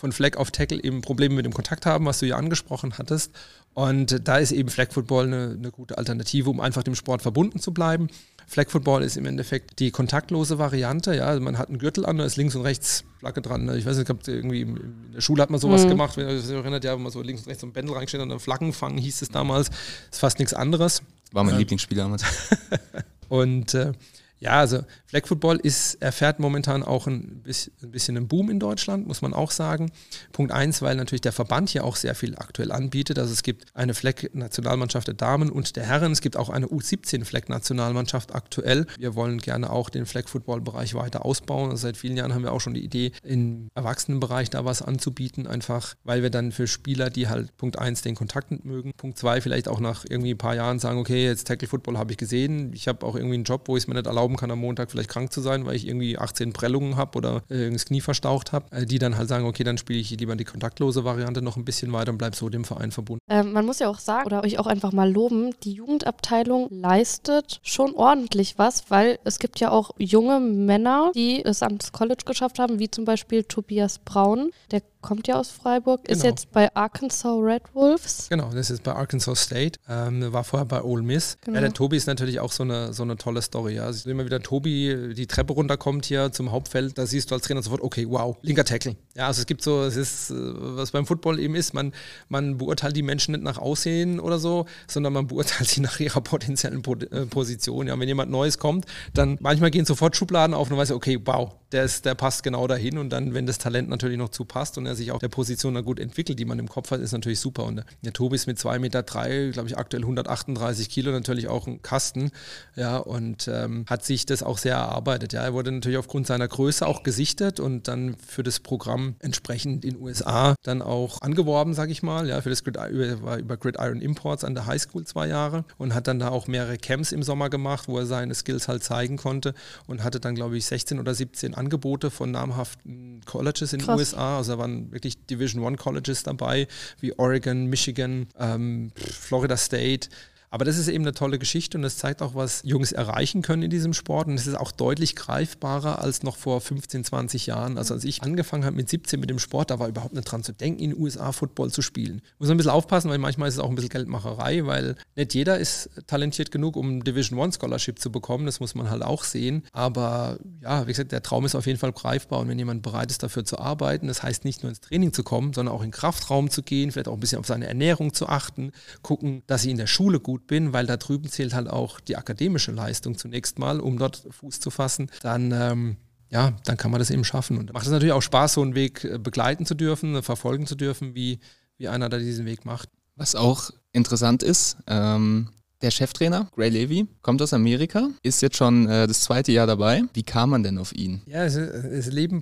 von Flag auf Tackle eben Probleme mit dem Kontakt haben, was du ja angesprochen hattest. Und da ist eben Flag Football eine, eine, gute Alternative, um einfach dem Sport verbunden zu bleiben. Flag Football ist im Endeffekt die kontaktlose Variante. Ja, also man hat einen Gürtel an, da ist links und rechts Flagge dran. Ich weiß nicht, irgendwie in der Schule hat man sowas mhm. gemacht, wenn ihr euch erinnert, ja, wo man so links und rechts so ein Bändel reingestellt hat, Flaggen fangen hieß es damals. Das ist fast nichts anderes. War mein äh, Lieblingsspiel damals. und äh, ja, also Flag Football ist, erfährt momentan auch ein bisschen, ein bisschen einen Boom in Deutschland, muss man auch sagen. Punkt eins, weil natürlich der Verband hier auch sehr viel aktuell anbietet. Also es gibt eine Flag-Nationalmannschaft der Damen und der Herren. Es gibt auch eine U17-Flag-Nationalmannschaft aktuell. Wir wollen gerne auch den Flag-Football-Bereich weiter ausbauen. Also seit vielen Jahren haben wir auch schon die Idee, im Erwachsenenbereich da was anzubieten, einfach weil wir dann für Spieler, die halt Punkt eins den Kontakt nicht mögen, Punkt zwei vielleicht auch nach irgendwie ein paar Jahren sagen, okay, jetzt Tackle Football habe ich gesehen. Ich habe auch irgendwie einen Job, wo ich es mir nicht erlauben erlauben kann, am Montag vielleicht krank zu sein, weil ich irgendwie 18 Prellungen habe oder äh, das Knie verstaucht habe, äh, die dann halt sagen, okay, dann spiele ich lieber die kontaktlose Variante noch ein bisschen weiter und bleibe so dem Verein verbunden. Ähm, man muss ja auch sagen oder euch auch einfach mal loben, die Jugendabteilung leistet schon ordentlich was, weil es gibt ja auch junge Männer, die es ans College geschafft haben, wie zum Beispiel Tobias Braun, der kommt ja aus Freiburg, genau. ist jetzt bei Arkansas Red Wolves. Genau, das ist bei Arkansas State, ähm, war vorher bei Ole Miss. Genau. Ja, der Tobi ist natürlich auch so eine, so eine tolle Story. Ja. Also immer wieder Tobi die Treppe runterkommt hier zum Hauptfeld, da siehst du als Trainer sofort, okay, wow, linker Tackle. Ja, also es gibt so, es ist, äh, was beim Football eben ist, man, man beurteilt die Menschen nicht nach Aussehen oder so, sondern man beurteilt sie nach ihrer potenziellen äh, Position. Ja, wenn jemand Neues kommt, dann manchmal gehen sofort Schubladen auf und man weiß, okay, wow, der, ist, der passt genau dahin und dann, wenn das Talent natürlich noch zu passt und er sich auch der Position dann gut entwickelt, die man im Kopf hat, ist natürlich super. Und der Tobi ist mit 2,3 Meter, glaube ich, aktuell 138 Kilo, natürlich auch ein Kasten. Ja, und ähm, hat sich das auch sehr erarbeitet. Ja, er wurde natürlich aufgrund seiner Größe auch gesichtet und dann für das Programm entsprechend in USA dann auch angeworben, sage ich mal. Ja, für das Grid, war über Gridiron Imports an der High School zwei Jahre und hat dann da auch mehrere Camps im Sommer gemacht, wo er seine Skills halt zeigen konnte und hatte dann, glaube ich, 16 oder 17 Angebote von namhaften Colleges in den USA. Also da waren wirklich Division One Colleges dabei, wie Oregon, Michigan, ähm, Florida State. Aber das ist eben eine tolle Geschichte und das zeigt auch, was Jungs erreichen können in diesem Sport. Und es ist auch deutlich greifbarer als noch vor 15, 20 Jahren. Also als ich angefangen habe mit 17 mit dem Sport, da war überhaupt nicht dran zu denken, in den USA Football zu spielen. Muss man ein bisschen aufpassen, weil manchmal ist es auch ein bisschen Geldmacherei, weil nicht jeder ist talentiert genug, um Division One Scholarship zu bekommen. Das muss man halt auch sehen. Aber ja, wie gesagt, der Traum ist auf jeden Fall greifbar. Und wenn jemand bereit ist, dafür zu arbeiten, das heißt nicht nur ins Training zu kommen, sondern auch in den Kraftraum zu gehen, vielleicht auch ein bisschen auf seine Ernährung zu achten, gucken, dass sie in der Schule gut gut bin, weil da drüben zählt halt auch die akademische Leistung zunächst mal, um dort Fuß zu fassen, dann ähm, ja, dann kann man das eben schaffen. Und macht es natürlich auch Spaß, so einen Weg äh, begleiten zu dürfen, verfolgen zu dürfen, wie, wie einer da diesen Weg macht. Was auch interessant ist, ähm, der Cheftrainer, Gray Levy, kommt aus Amerika, ist jetzt schon äh, das zweite Jahr dabei. Wie kam man denn auf ihn? Ja, es, es Leben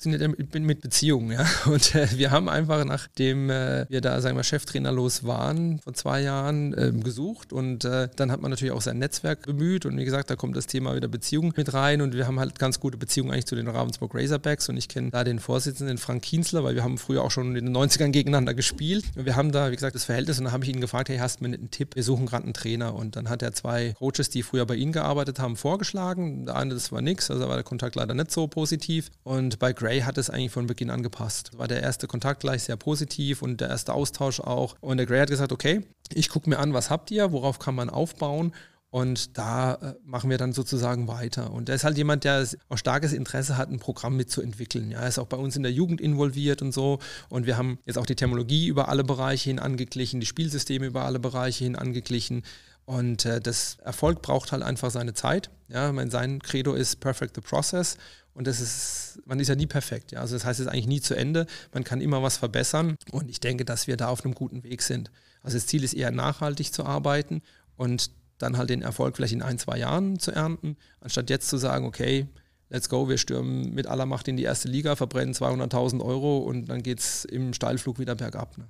mit Beziehungen, ja. Und äh, wir haben einfach, nachdem äh, wir da, sagen wir, Cheftrainer los waren, vor zwei Jahren ähm, gesucht. Und äh, dann hat man natürlich auch sein Netzwerk bemüht. Und wie gesagt, da kommt das Thema wieder Beziehungen mit rein. Und wir haben halt ganz gute Beziehungen eigentlich zu den Ravensburg Razorbacks. Und ich kenne da den Vorsitzenden, Frank Kienzler, weil wir haben früher auch schon in den 90ern gegeneinander gespielt. Und wir haben da, wie gesagt, das Verhältnis. Und dann habe ich ihn gefragt, hey, hast du mir einen Tipp? Wir suchen gerade einen Trainer. Und dann hat er zwei Coaches, die früher bei ihm gearbeitet haben, vorgeschlagen. Der eine, das war nichts, also war der Kontakt leider nicht so positiv. Und bei Gray hat es eigentlich von Beginn an gepasst. War der erste Kontakt gleich sehr positiv und der erste Austausch auch. Und der Gray hat gesagt, okay, ich gucke mir an, was habt ihr, worauf kann man aufbauen und da äh, machen wir dann sozusagen weiter. Und er ist halt jemand, der auch starkes Interesse hat, ein Programm mitzuentwickeln. Ja, er ist auch bei uns in der Jugend involviert und so. Und wir haben jetzt auch die Terminologie über alle Bereiche hin angeglichen, die Spielsysteme über alle Bereiche hin angeglichen. Und äh, das Erfolg braucht halt einfach seine Zeit. Ja, mein, sein Credo ist perfect the process. Und das ist, man ist ja nie perfekt. Ja? Also das heißt, es ist eigentlich nie zu Ende. Man kann immer was verbessern. Und ich denke, dass wir da auf einem guten Weg sind. Also das Ziel ist eher nachhaltig zu arbeiten und dann halt den Erfolg vielleicht in ein, zwei Jahren zu ernten, anstatt jetzt zu sagen, okay, let's go, wir stürmen mit aller Macht in die erste Liga, verbrennen 200.000 Euro und dann geht es im Steilflug wieder bergab. Ne?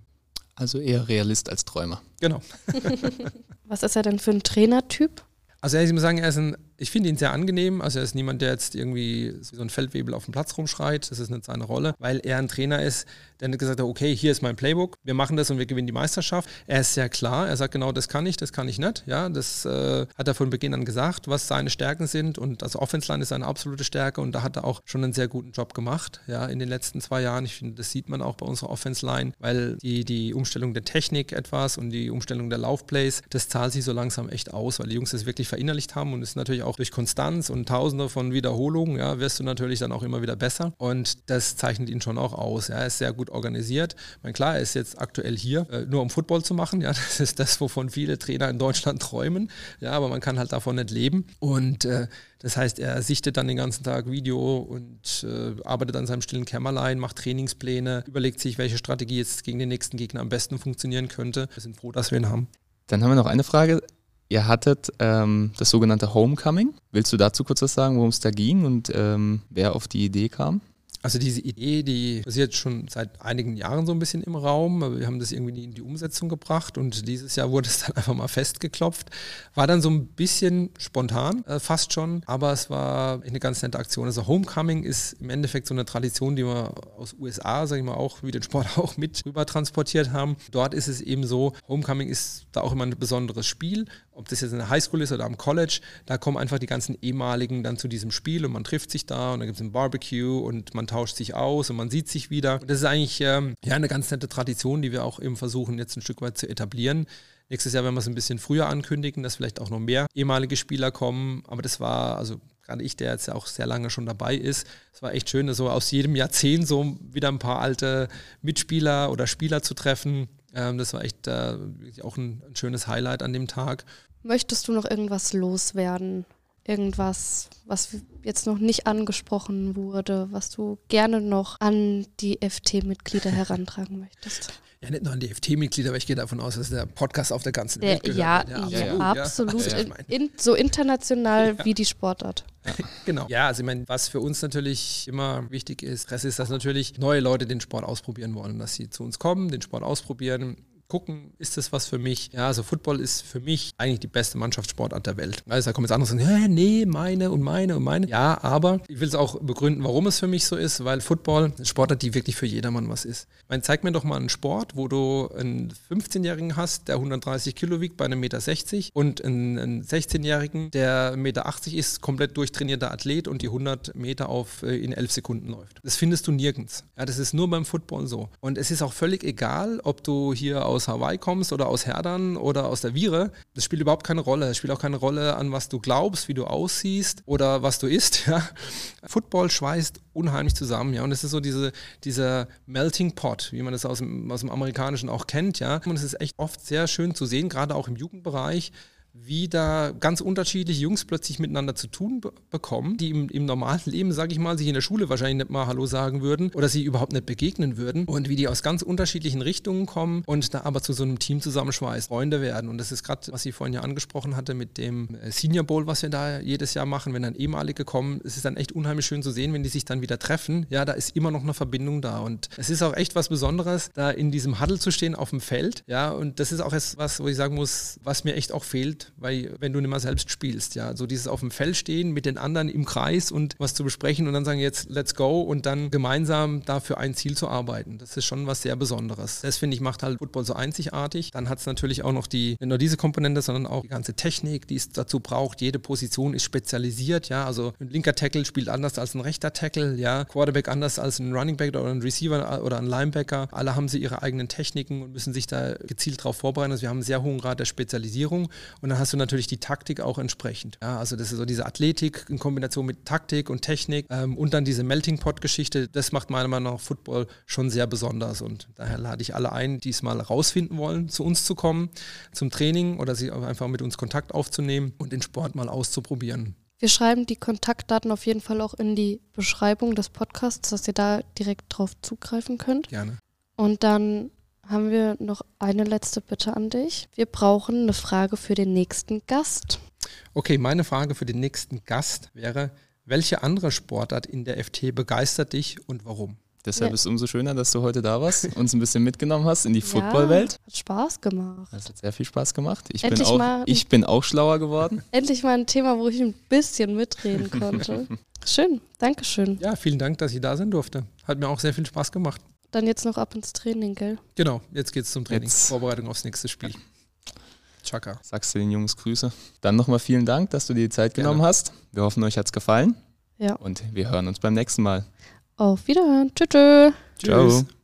Also eher Realist als Träumer. Genau. Was ist er denn für ein Trainertyp? Also ich muss sagen, er ist ein ich finde ihn sehr angenehm. Also er ist niemand, der jetzt irgendwie so ein Feldwebel auf dem Platz rumschreit. Das ist nicht seine Rolle, weil er ein Trainer ist, der nicht gesagt hat, okay, hier ist mein Playbook, wir machen das und wir gewinnen die Meisterschaft. Er ist sehr klar. Er sagt genau, das kann ich, das kann ich nicht. Ja, das äh, hat er von Beginn an gesagt, was seine Stärken sind. Und das Offense Line ist seine absolute Stärke und da hat er auch schon einen sehr guten Job gemacht. Ja, in den letzten zwei Jahren. Ich finde, das sieht man auch bei unserer Offense Line, weil die, die Umstellung der Technik etwas und die Umstellung der Laufplays, das zahlt sich so langsam echt aus, weil die Jungs das wirklich verinnerlicht haben und ist natürlich auch durch Konstanz und Tausende von Wiederholungen, ja, wirst du natürlich dann auch immer wieder besser. Und das zeichnet ihn schon auch aus. Ja. Er ist sehr gut organisiert. Ich meine, klar, er ist jetzt aktuell hier, äh, nur um Football zu machen. Ja, das ist das, wovon viele Trainer in Deutschland träumen. Ja, aber man kann halt davon nicht leben. Und äh, das heißt, er sichtet dann den ganzen Tag Video und äh, arbeitet an seinem stillen Kämmerlein, macht Trainingspläne, überlegt sich, welche Strategie jetzt gegen den nächsten Gegner am besten funktionieren könnte. Wir sind froh, dass wir ihn haben. Dann haben wir noch eine Frage. Ihr hattet ähm, das sogenannte Homecoming. Willst du dazu kurz was sagen, worum es da ging und ähm, wer auf die Idee kam? Also diese Idee, die passiert schon seit einigen Jahren so ein bisschen im Raum. Wir haben das irgendwie in die Umsetzung gebracht und dieses Jahr wurde es dann einfach mal festgeklopft. War dann so ein bisschen spontan, äh, fast schon, aber es war eine ganz nette Aktion. Also Homecoming ist im Endeffekt so eine Tradition, die wir aus USA, sage ich mal, auch wie den Sport auch mit rüber transportiert haben. Dort ist es eben so, Homecoming ist da auch immer ein besonderes Spiel. Ob das jetzt in der Highschool ist oder am College, da kommen einfach die ganzen ehemaligen dann zu diesem Spiel und man trifft sich da und dann gibt es ein Barbecue und man tauscht sich aus und man sieht sich wieder. Und das ist eigentlich ähm, ja eine ganz nette Tradition, die wir auch eben versuchen jetzt ein Stück weit zu etablieren. Nächstes Jahr werden wir es ein bisschen früher ankündigen, dass vielleicht auch noch mehr ehemalige Spieler kommen. Aber das war, also gerade ich, der jetzt ja auch sehr lange schon dabei ist, es war echt schön, so aus jedem Jahrzehnt so wieder ein paar alte Mitspieler oder Spieler zu treffen. Ähm, das war echt äh, auch ein, ein schönes Highlight an dem Tag. Möchtest du noch irgendwas loswerden? irgendwas, was jetzt noch nicht angesprochen wurde, was du gerne noch an die FT-Mitglieder herantragen möchtest? Ja, nicht nur an die FT-Mitglieder, aber ich gehe davon aus, dass der Podcast auf der ganzen Der, Welt gehört. ja, ja, ja. absolut. Ja, In, meine. in, so international wie die Sportart. Genau. Ja, also ich meine, was für uns natürlich immer wichtig ist, das ist, dass natürlich neue Leute den Sport ausprobieren wollen, dass sie zu uns kommen, den Sport ausprobieren, gucken, ist das was für mich? Ja, also Football ist für mich eigentlich die beste Mannschaftssportart der Welt. Also da kommen jetzt andere und sagen, nee, meine und meine und meine. Ja, aber ich will es auch begründen, warum es für mich so ist, weil Football eine Sportart, die wirklich für jedermann was ist. Ich meine, zeig mir doch mal einen Sport, wo du einen 15-Jährigen hast, der 130 Kilo wiegt bei einem Meter 60 und einen, einen 16-Jährigen, der 1,80 Meter ist, komplett durchtrainierter Athlet und die 100 Meter auf äh, in 11 Sekunden läuft. Das findest du nirgends. Ja, das ist nur beim Football so. Und es ist auch völlig egal, ob du hier aus Hawaii kommst oder aus Herdern oder aus der Viere. Das spielt überhaupt keine Rolle. Es spielt auch keine Rolle an, was du glaubst, wie du aussiehst oder was du isst. Ja. Football schweißt unheimlich zusammen, ja. Und es ist so diese, dieser Melting Pot, wie man das aus dem, aus dem Amerikanischen auch kennt, ja. Und es ist echt oft sehr schön zu sehen, gerade auch im Jugendbereich, wie da ganz unterschiedliche Jungs plötzlich miteinander zu tun be bekommen, die im, im normalen Leben, sage ich mal, sich in der Schule wahrscheinlich nicht mal Hallo sagen würden oder sie überhaupt nicht begegnen würden und wie die aus ganz unterschiedlichen Richtungen kommen und da aber zu so einem Team zusammenschweißt, Freunde werden. Und das ist gerade, was sie vorhin ja angesprochen hatte mit dem äh, Senior Bowl, was wir da jedes Jahr machen, wenn dann ehemalige kommen. Es ist dann echt unheimlich schön zu sehen, wenn die sich dann wieder treffen. Ja, da ist immer noch eine Verbindung da und es ist auch echt was Besonderes, da in diesem Huddle zu stehen auf dem Feld. Ja, und das ist auch etwas, wo ich sagen muss, was mir echt auch fehlt, weil wenn du nicht mal selbst spielst, ja, so dieses auf dem Feld stehen mit den anderen im Kreis und was zu besprechen und dann sagen jetzt let's go und dann gemeinsam dafür ein Ziel zu arbeiten. Das ist schon was sehr Besonderes. Das finde ich macht halt Football so einzigartig. Dann hat es natürlich auch noch die nicht nur diese Komponente, sondern auch die ganze Technik, die es dazu braucht. Jede Position ist spezialisiert, ja, also ein linker Tackle spielt anders als ein rechter Tackle, ja, Quarterback anders als ein Running Back oder ein Receiver oder ein Linebacker. Alle haben sie ihre eigenen Techniken und müssen sich da gezielt darauf vorbereiten. Also wir haben einen sehr hohen Grad der Spezialisierung und dann hast du natürlich die Taktik auch entsprechend. Ja, also das ist so diese Athletik in Kombination mit Taktik und Technik ähm, und dann diese Melting Pot Geschichte. Das macht meiner Meinung nach Football schon sehr besonders und daher lade ich alle ein, die es mal rausfinden wollen, zu uns zu kommen, zum Training oder sie einfach mit uns Kontakt aufzunehmen und den Sport mal auszuprobieren. Wir schreiben die Kontaktdaten auf jeden Fall auch in die Beschreibung des Podcasts, dass ihr da direkt drauf zugreifen könnt. Gerne. Und dann haben wir noch eine letzte Bitte an dich. Wir brauchen eine Frage für den nächsten Gast. Okay, meine Frage für den nächsten Gast wäre, welche andere Sportart in der FT begeistert dich und warum? Deshalb Ja. ist es umso schöner, dass du heute da warst, uns ein bisschen mitgenommen hast in die Footballwelt. Ja, hat Spaß gemacht. Das hat sehr viel Spaß gemacht. Ich bin, Endlich auch, mal- ich bin auch schlauer geworden. Endlich mal ein Thema, wo ich ein bisschen mitreden konnte. Schön, Dankeschön. Ja, vielen Dank, dass ich da sein durfte. Hat mir auch sehr viel Spaß gemacht. Dann jetzt noch ab ins Training, gell? Genau, jetzt geht's zum Training. Jetzt. Vorbereitung aufs nächste Spiel. Chaka. Sagst du den Jungs Grüße. Dann nochmal vielen Dank, dass du dir die Zeit Gerne. genommen hast. Wir hoffen, euch hat's gefallen Ja. und wir hören uns beim nächsten Mal. Auf Wiederhören. Tschüss. tschüss. Ciao. Tschüss.